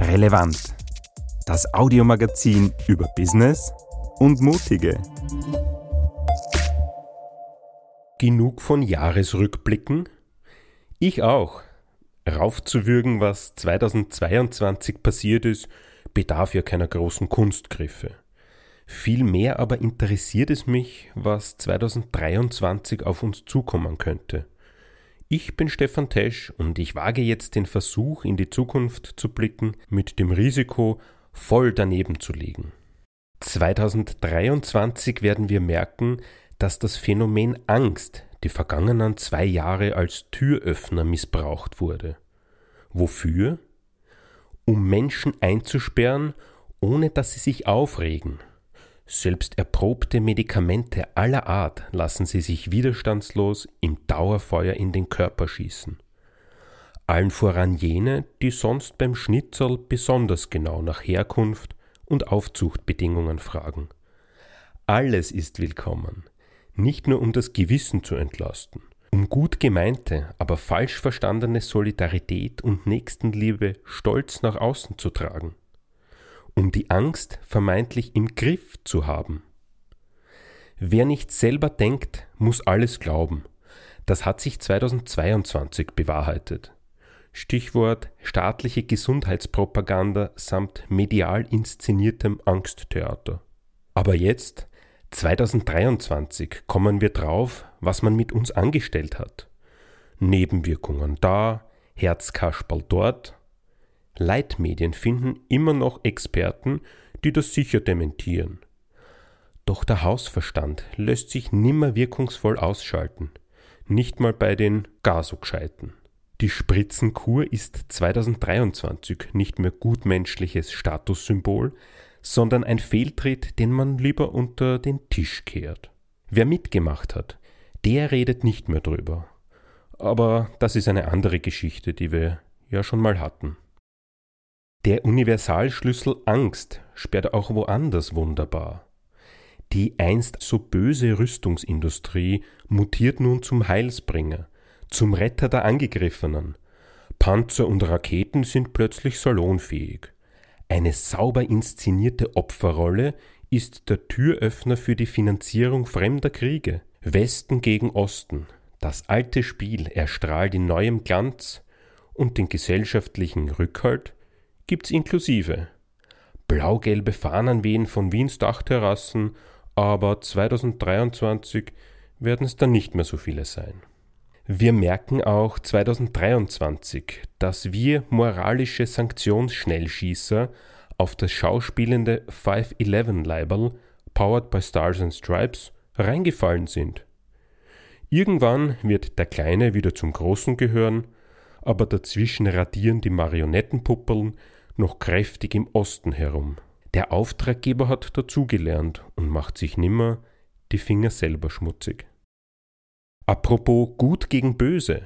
Relevant. Das Audiomagazin über Business und Mutige. Genug von Jahresrückblicken? Ich auch. Raufzuwürgen, was 2022 passiert ist, bedarf ja keiner großen Kunstgriffe. Vielmehr aber interessiert es mich, was 2023 auf uns zukommen könnte. Ich bin Stefan Tesch und ich wage jetzt den Versuch, in die Zukunft zu blicken, mit dem Risiko, voll daneben zu liegen. 2023 werden wir merken, dass das Phänomen Angst die vergangenen zwei Jahre als Türöffner missbraucht wurde. Wofür? Um Menschen einzusperren, ohne dass sie sich aufregen, selbst erprobte Medikamente aller Art lassen sie sich widerstandslos im Dauerfeuer in den Körper schießen. Allen voran jene, die sonst beim Schnitzel besonders genau nach Herkunft und Aufzuchtbedingungen fragen. Alles ist willkommen, nicht nur um das Gewissen zu entlasten, um gut gemeinte, aber falsch verstandene Solidarität und Nächstenliebe stolz nach außen zu tragen um die Angst vermeintlich im Griff zu haben. Wer nicht selber denkt, muss alles glauben. Das hat sich 2022 bewahrheitet. Stichwort staatliche Gesundheitspropaganda samt medial inszeniertem Angsttheater. Aber jetzt, 2023, kommen wir drauf, was man mit uns angestellt hat. Nebenwirkungen da, Herzkasperl dort, Leitmedien finden immer noch Experten, die das sicher dementieren. Doch der Hausverstand lässt sich nimmer wirkungsvoll ausschalten, nicht mal bei den gar so gescheiten. Die Spritzenkur ist 2023 nicht mehr gutmenschliches Statussymbol, sondern ein Fehltritt, den man lieber unter den Tisch kehrt. Wer mitgemacht hat, der redet nicht mehr drüber. Aber das ist eine andere Geschichte, die wir ja schon mal hatten. Der Universalschlüssel Angst sperrt auch woanders wunderbar. Die einst so böse Rüstungsindustrie mutiert nun zum Heilsbringer, zum Retter der Angegriffenen. Panzer und Raketen sind plötzlich salonfähig. Eine sauber inszenierte Opferrolle ist der Türöffner für die Finanzierung fremder Kriege. Westen gegen Osten. Das alte Spiel erstrahlt in neuem Glanz und den gesellschaftlichen Rückhalt gibt's inklusive. Blau-gelbe Fahnen wehen von Wiens Dachterrassen, aber 2023 werden es dann nicht mehr so viele sein. Wir merken auch 2023, dass wir moralische Sanktionsschnellschießer auf das schauspielende 5-11-Label Powered by Stars and Stripes reingefallen sind. Irgendwann wird der Kleine wieder zum Großen gehören, aber dazwischen radieren die Marionettenpuppeln noch kräftig im Osten herum. Der Auftraggeber hat dazugelernt und macht sich nimmer die Finger selber schmutzig. Apropos gut gegen böse.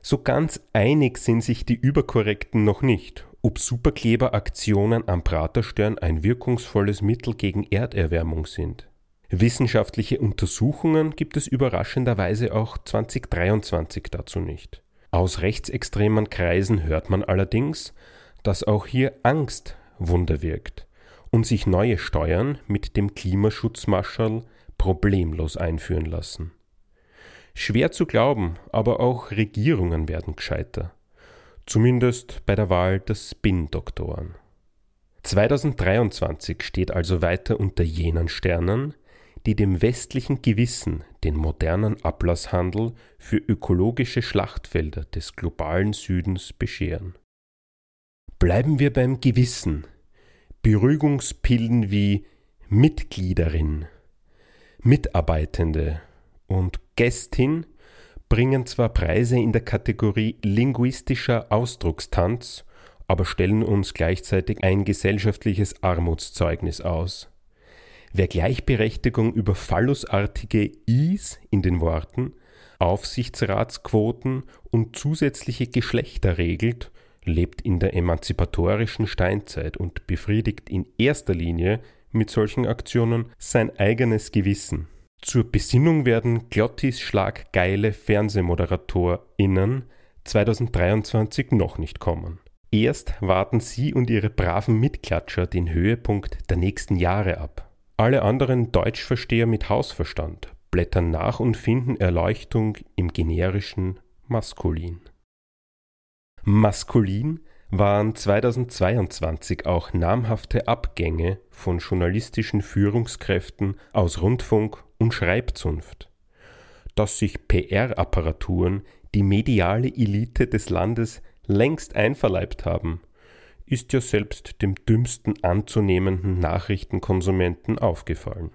So ganz einig sind sich die Überkorrekten noch nicht, ob Superkleberaktionen am Praterstern ein wirkungsvolles Mittel gegen Erderwärmung sind. Wissenschaftliche Untersuchungen gibt es überraschenderweise auch 2023 dazu nicht. Aus rechtsextremen Kreisen hört man allerdings, dass auch hier Angst Wunder wirkt und sich neue Steuern mit dem Klimaschutzmarschall problemlos einführen lassen. Schwer zu glauben, aber auch Regierungen werden gescheiter. Zumindest bei der Wahl der Spin-Doktoren. 2023 steht also weiter unter jenen Sternen, die dem westlichen Gewissen den modernen Ablasshandel für ökologische Schlachtfelder des globalen Südens bescheren. Bleiben wir beim Gewissen. Beruhigungspillen wie Mitgliederin, Mitarbeitende und Gästin bringen zwar Preise in der Kategorie linguistischer Ausdruckstanz, aber stellen uns gleichzeitig ein gesellschaftliches Armutszeugnis aus. Wer Gleichberechtigung über phallusartige Is in den Worten, Aufsichtsratsquoten und zusätzliche Geschlechter regelt, lebt in der emanzipatorischen Steinzeit und befriedigt in erster Linie mit solchen Aktionen sein eigenes Gewissen. Zur Besinnung werden Glottis schlaggeile FernsehmoderatorInnen 2023 noch nicht kommen. Erst warten Sie und Ihre braven Mitklatscher den Höhepunkt der nächsten Jahre ab. Alle anderen Deutschversteher mit Hausverstand blättern nach und finden Erleuchtung im generischen Maskulin. Maskulin waren 2022 auch namhafte Abgänge von journalistischen Führungskräften aus Rundfunk und Schreibzunft. Dass sich PR-Apparaturen die mediale Elite des Landes längst einverleibt haben, ist ja selbst dem dümmsten anzunehmenden Nachrichtenkonsumenten aufgefallen.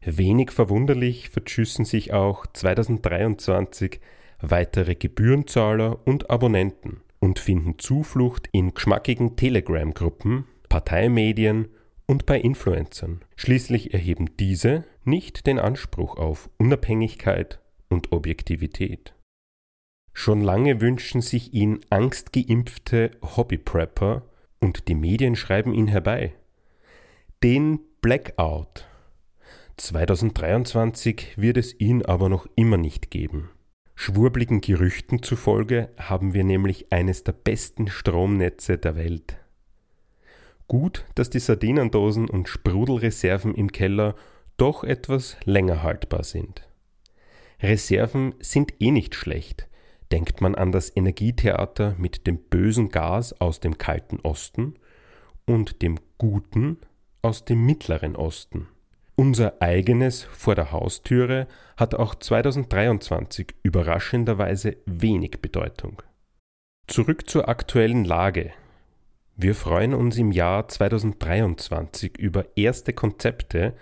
Wenig verwunderlich verschüssen sich auch 2023 weitere Gebührenzahler und Abonnenten und finden Zuflucht in geschmackigen Telegram-Gruppen, Parteimedien und bei Influencern. Schließlich erheben diese nicht den Anspruch auf Unabhängigkeit und Objektivität. Schon lange wünschen sich ihn angstgeimpfte Hobbyprepper und die Medien schreiben ihn herbei. Den Blackout 2023 wird es ihn aber noch immer nicht geben. Schwurbligen Gerüchten zufolge haben wir nämlich eines der besten Stromnetze der Welt. Gut, dass die Sardinendosen und Sprudelreserven im Keller doch etwas länger haltbar sind. Reserven sind eh nicht schlecht, denkt man an das Energietheater mit dem bösen Gas aus dem kalten Osten und dem guten aus dem mittleren Osten. Unser eigenes vor der Haustüre hat auch 2023 überraschenderweise wenig Bedeutung. Zurück zur aktuellen Lage. Wir freuen uns im Jahr 2023 über erste Konzepte,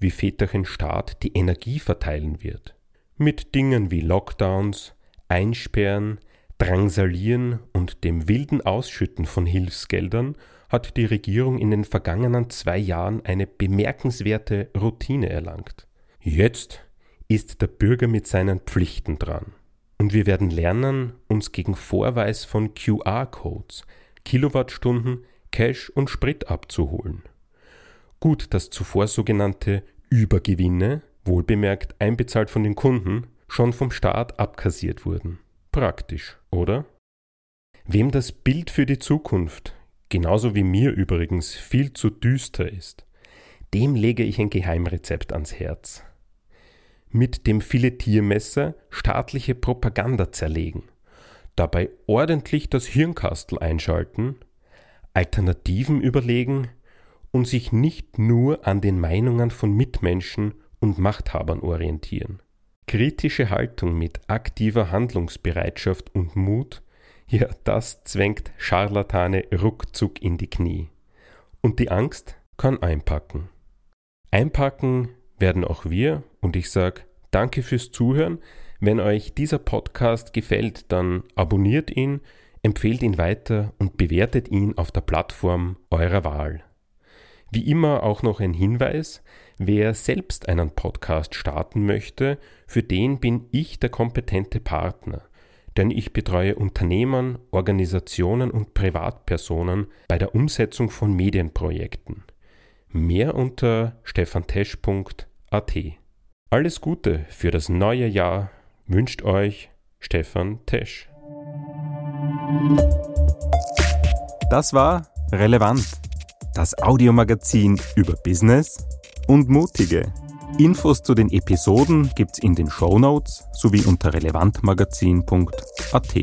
wie Väterchen Staat die Energie verteilen wird. Mit Dingen wie Lockdowns, Einsperren, Drangsalieren und dem wilden Ausschütten von Hilfsgeldern hat die Regierung in den vergangenen zwei Jahren eine bemerkenswerte Routine erlangt. Jetzt ist der Bürger mit seinen Pflichten dran. Und wir werden lernen, uns gegen Vorweis von QR-Codes, Kilowattstunden, Cash und Sprit abzuholen. Gut, dass zuvor sogenannte Übergewinne, wohlbemerkt einbezahlt von den Kunden, schon vom Staat abkassiert wurden. Praktisch, oder? Wem das Bild für die Zukunft genauso wie mir übrigens viel zu düster ist, dem lege ich ein Geheimrezept ans Herz. Mit dem Filetiermesser staatliche Propaganda zerlegen, dabei ordentlich das Hirnkastel einschalten, Alternativen überlegen und sich nicht nur an den Meinungen von Mitmenschen und Machthabern orientieren. Kritische Haltung mit aktiver Handlungsbereitschaft und Mut ja, das zwängt Scharlatane ruckzuck in die Knie. Und die Angst kann einpacken. Einpacken werden auch wir und ich sage danke fürs Zuhören. Wenn euch dieser Podcast gefällt, dann abonniert ihn, empfehlt ihn weiter und bewertet ihn auf der Plattform eurer Wahl. Wie immer auch noch ein Hinweis, wer selbst einen Podcast starten möchte, für den bin ich der kompetente Partner denn ich betreue Unternehmen, Organisationen und Privatpersonen bei der Umsetzung von Medienprojekten. Mehr unter stefantesch.at. Alles Gute für das neue Jahr wünscht euch Stefan Tesch. Das war Relevant, das Audiomagazin über Business und Mutige. Infos zu den Episoden gibt's in den Show Notes sowie unter relevantmagazin.at.